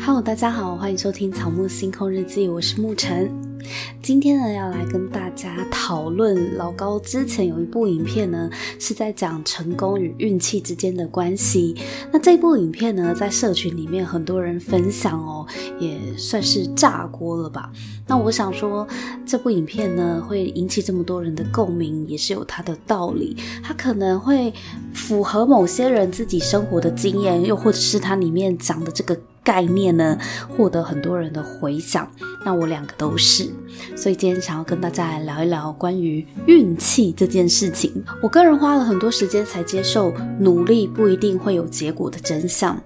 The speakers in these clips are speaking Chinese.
嗨大家好，欢迎收听草木星空日记，我是沐晨。今天呢，要来跟大家讨论老高之前有一部影片呢，是在讲成功与运气之间的关系。那这部影片呢，在社群里面很多人分享哦，也算是炸锅了吧。那我想说，这部影片呢，会引起这么多人的共鸣，也是有它的道理。它可能会符合某些人自己生活的经验，又或者是它里面讲的这个。概念呢，获得很多人的回响。那我两个都是，所以今天想要跟大家来聊一聊关于运气这件事情。我个人花了很多时间才接受努力不一定会有结果的真相，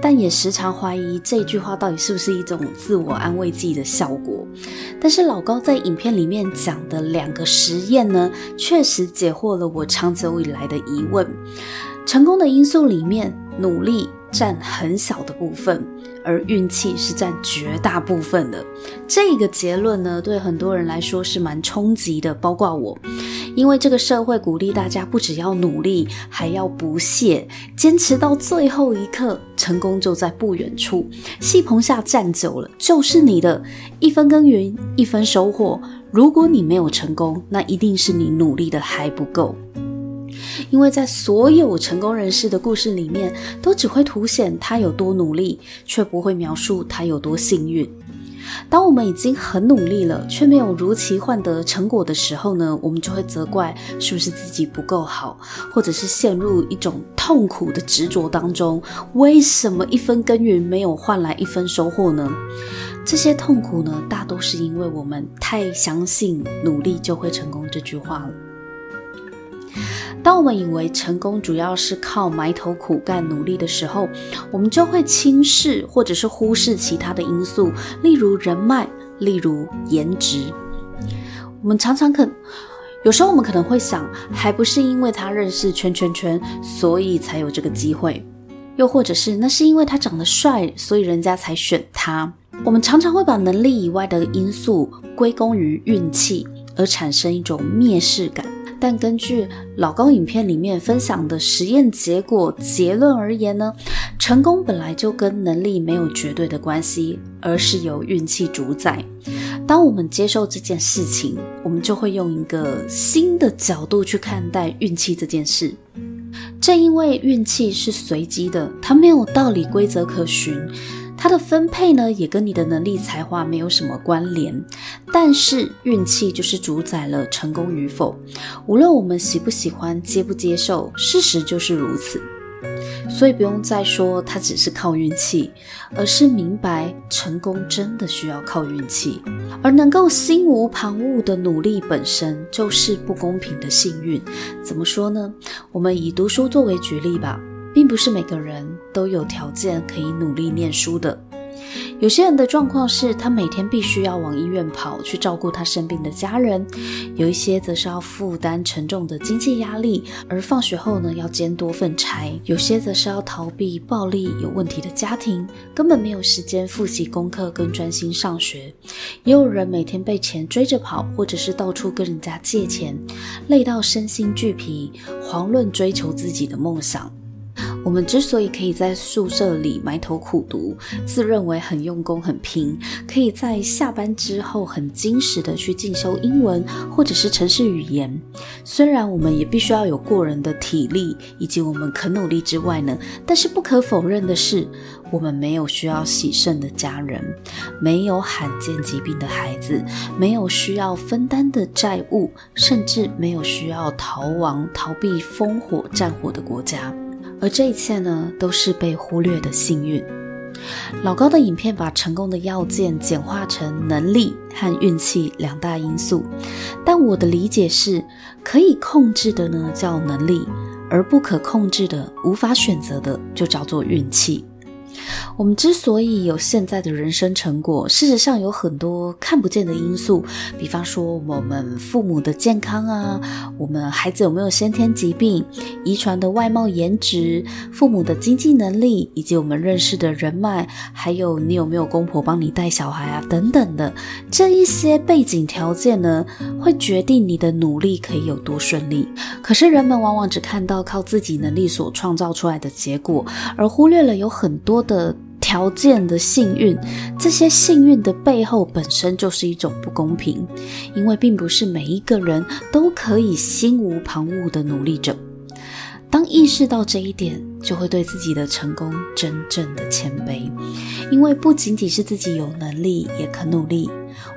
但也时常怀疑这句话到底是不是一种自我安慰剂的效果。但是老高在影片里面讲的两个实验呢，确实解惑了我长久以来的疑问。成功的因素里面，努力占很小的部分，而运气是占绝大部分的。这个结论呢，对很多人来说是蛮冲击的，包括我。因为这个社会鼓励大家不只要努力，还要不懈，坚持到最后一刻，成功就在不远处。戏棚下站久了，就是你的。一分耕耘，一分收获。如果你没有成功，那一定是你努力的还不够。因为在所有成功人士的故事里面，都只会凸显他有多努力，却不会描述他有多幸运。当我们已经很努力了，却没有如期换得成果的时候呢，我们就会责怪是不是自己不够好，或者是陷入一种痛苦的执着当中。为什么一分耕耘没有换来一分收获呢？这些痛苦呢，大都是因为我们太相信努力就会成功这句话了。当我们以为成功主要是靠埋头苦干努力的时候，我们就会轻视或者是忽视其他的因素，例如人脉，例如颜值。我们常常可，有时候我们可能会想，还不是因为他认识圈圈圈，所以才有这个机会；又或者是那是因为他长得帅，所以人家才选他。我们常常会把能力以外的因素归功于运气，而产生一种蔑视感。但根据老高影片里面分享的实验结果结论而言呢，成功本来就跟能力没有绝对的关系，而是由运气主宰。当我们接受这件事情，我们就会用一个新的角度去看待运气这件事。正因为运气是随机的，它没有道理规则可循。它的分配呢，也跟你的能力才华没有什么关联，但是运气就是主宰了成功与否。无论我们喜不喜欢、接不接受，事实就是如此。所以不用再说它只是靠运气，而是明白成功真的需要靠运气，而能够心无旁骛的努力本身就是不公平的幸运。怎么说呢？我们以读书作为举例吧。并不是每个人都有条件可以努力念书的。有些人的状况是他每天必须要往医院跑去照顾他生病的家人，有一些则是要负担沉重的经济压力，而放学后呢要兼多份差；有些则是要逃避暴力有问题的家庭，根本没有时间复习功课跟专心上学。也有人每天被钱追着跑，或者是到处跟人家借钱，累到身心俱疲，遑论追求自己的梦想。我们之所以可以在宿舍里埋头苦读，自认为很用功、很拼，可以在下班之后很精实的去进修英文或者是城市语言，虽然我们也必须要有过人的体力以及我们肯努力之外呢，但是不可否认的是，我们没有需要洗肾的家人，没有罕见疾病的孩子，没有需要分担的债务，甚至没有需要逃亡、逃避烽火战火的国家。而这一切呢，都是被忽略的幸运。老高的影片把成功的要件简化成能力和运气两大因素，但我的理解是，可以控制的呢叫能力，而不可控制的、无法选择的就叫做运气。我们之所以有现在的人生成果，事实上有很多看不见的因素，比方说我们父母的健康啊，我们孩子有没有先天疾病，遗传的外貌颜值，父母的经济能力，以及我们认识的人脉，还有你有没有公婆帮你带小孩啊，等等的这一些背景条件呢，会决定你的努力可以有多顺利。可是人们往往只看到靠自己能力所创造出来的结果，而忽略了有很多的。条件的幸运，这些幸运的背后本身就是一种不公平，因为并不是每一个人都可以心无旁骛的努力着。当意识到这一点，就会对自己的成功真正的谦卑，因为不仅仅是自己有能力，也肯努力，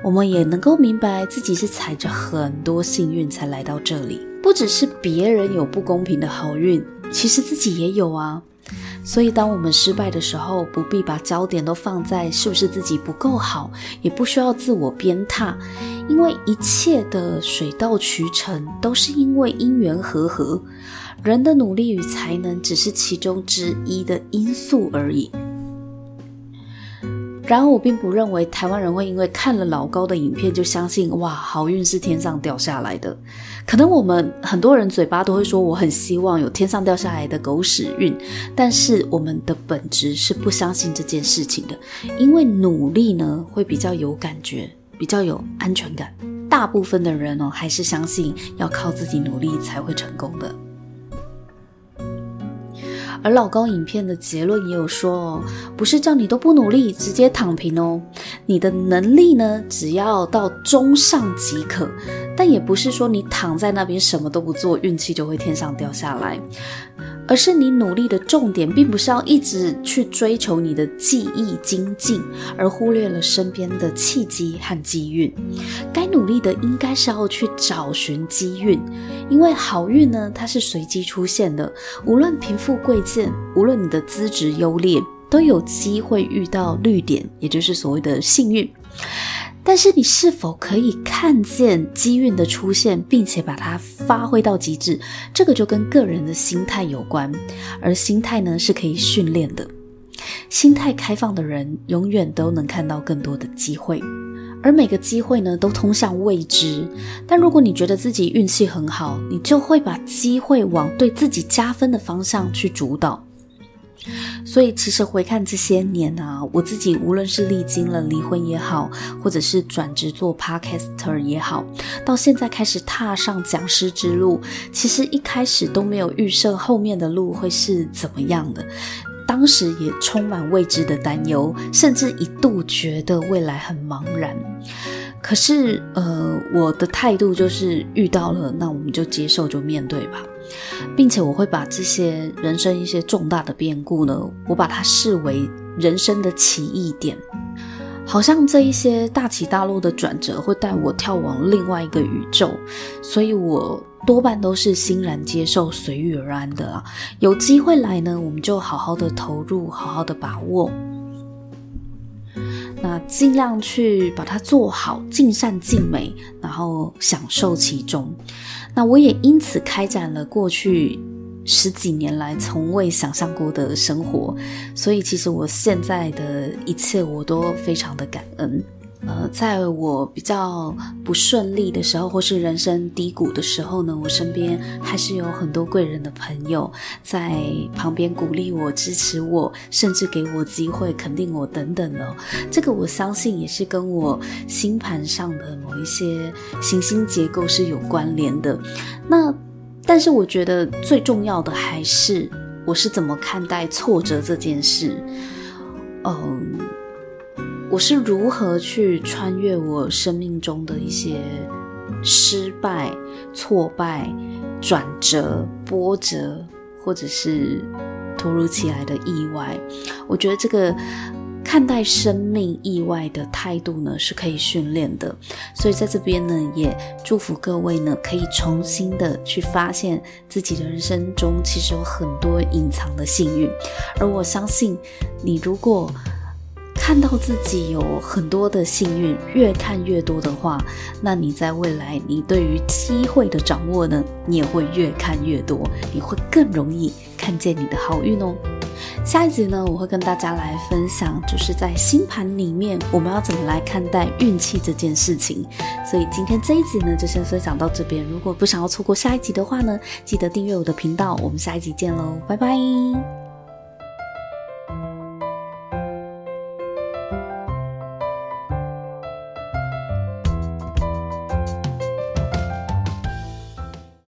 我们也能够明白自己是踩着很多幸运才来到这里，不只是别人有不公平的好运，其实自己也有啊。所以，当我们失败的时候，不必把焦点都放在是不是自己不够好，也不需要自我鞭挞，因为一切的水到渠成，都是因为因缘和合。人的努力与才能只是其中之一的因素而已。然而，我并不认为台湾人会因为看了老高的影片就相信哇，好运是天上掉下来的。可能我们很多人嘴巴都会说我很希望有天上掉下来的狗屎运，但是我们的本质是不相信这件事情的，因为努力呢会比较有感觉，比较有安全感。大部分的人哦还是相信要靠自己努力才会成功的。而老高影片的结论也有说哦，不是叫你都不努力，直接躺平哦。你的能力呢，只要到中上即可，但也不是说你躺在那边什么都不做，运气就会天上掉下来。而是你努力的重点，并不是要一直去追求你的技艺精进，而忽略了身边的契机和机运。该努力的应该是要去找寻机运，因为好运呢，它是随机出现的。无论贫富贵贱，无论你的资质优劣，都有机会遇到绿点，也就是所谓的幸运。但是你是否可以看见机运的出现，并且把它发挥到极致？这个就跟个人的心态有关，而心态呢，是可以训练的。心态开放的人永远都能看到更多的机会，而每个机会呢，都通向未知。但如果你觉得自己运气很好，你就会把机会往对自己加分的方向去主导。所以，其实回看这些年啊，我自己无论是历经了离婚也好，或者是转职做 podcaster 也好，到现在开始踏上讲师之路，其实一开始都没有预设后面的路会是怎么样的，当时也充满未知的担忧，甚至一度觉得未来很茫然。可是，呃，我的态度就是遇到了，那我们就接受，就面对吧，并且我会把这些人生一些重大的变故呢，我把它视为人生的起异点，好像这一些大起大落的转折会带我跳往另外一个宇宙，所以我多半都是欣然接受，随遇而安的啦。有机会来呢，我们就好好的投入，好好的把握。那尽量去把它做好，尽善尽美，然后享受其中。那我也因此开展了过去十几年来从未想象过的生活，所以其实我现在的一切我都非常的感恩。呃，在我比较不顺利的时候，或是人生低谷的时候呢，我身边还是有很多贵人的朋友在旁边鼓励我、支持我，甚至给我机会、肯定我等等的。这个我相信也是跟我星盘上的某一些行星结构是有关联的。那，但是我觉得最重要的还是我是怎么看待挫折这件事。嗯。我是如何去穿越我生命中的一些失败、挫败、转折、波折，或者是突如其来的意外？我觉得这个看待生命意外的态度呢，是可以训练的。所以在这边呢，也祝福各位呢，可以重新的去发现自己的人生中其实有很多隐藏的幸运。而我相信，你如果看到自己有很多的幸运，越看越多的话，那你在未来，你对于机会的掌握呢，你也会越看越多，你会更容易看见你的好运哦。下一集呢，我会跟大家来分享，就是在星盘里面我们要怎么来看待运气这件事情。所以今天这一集呢，就先分享到这边。如果不想要错过下一集的话呢，记得订阅我的频道。我们下一集见喽，拜拜。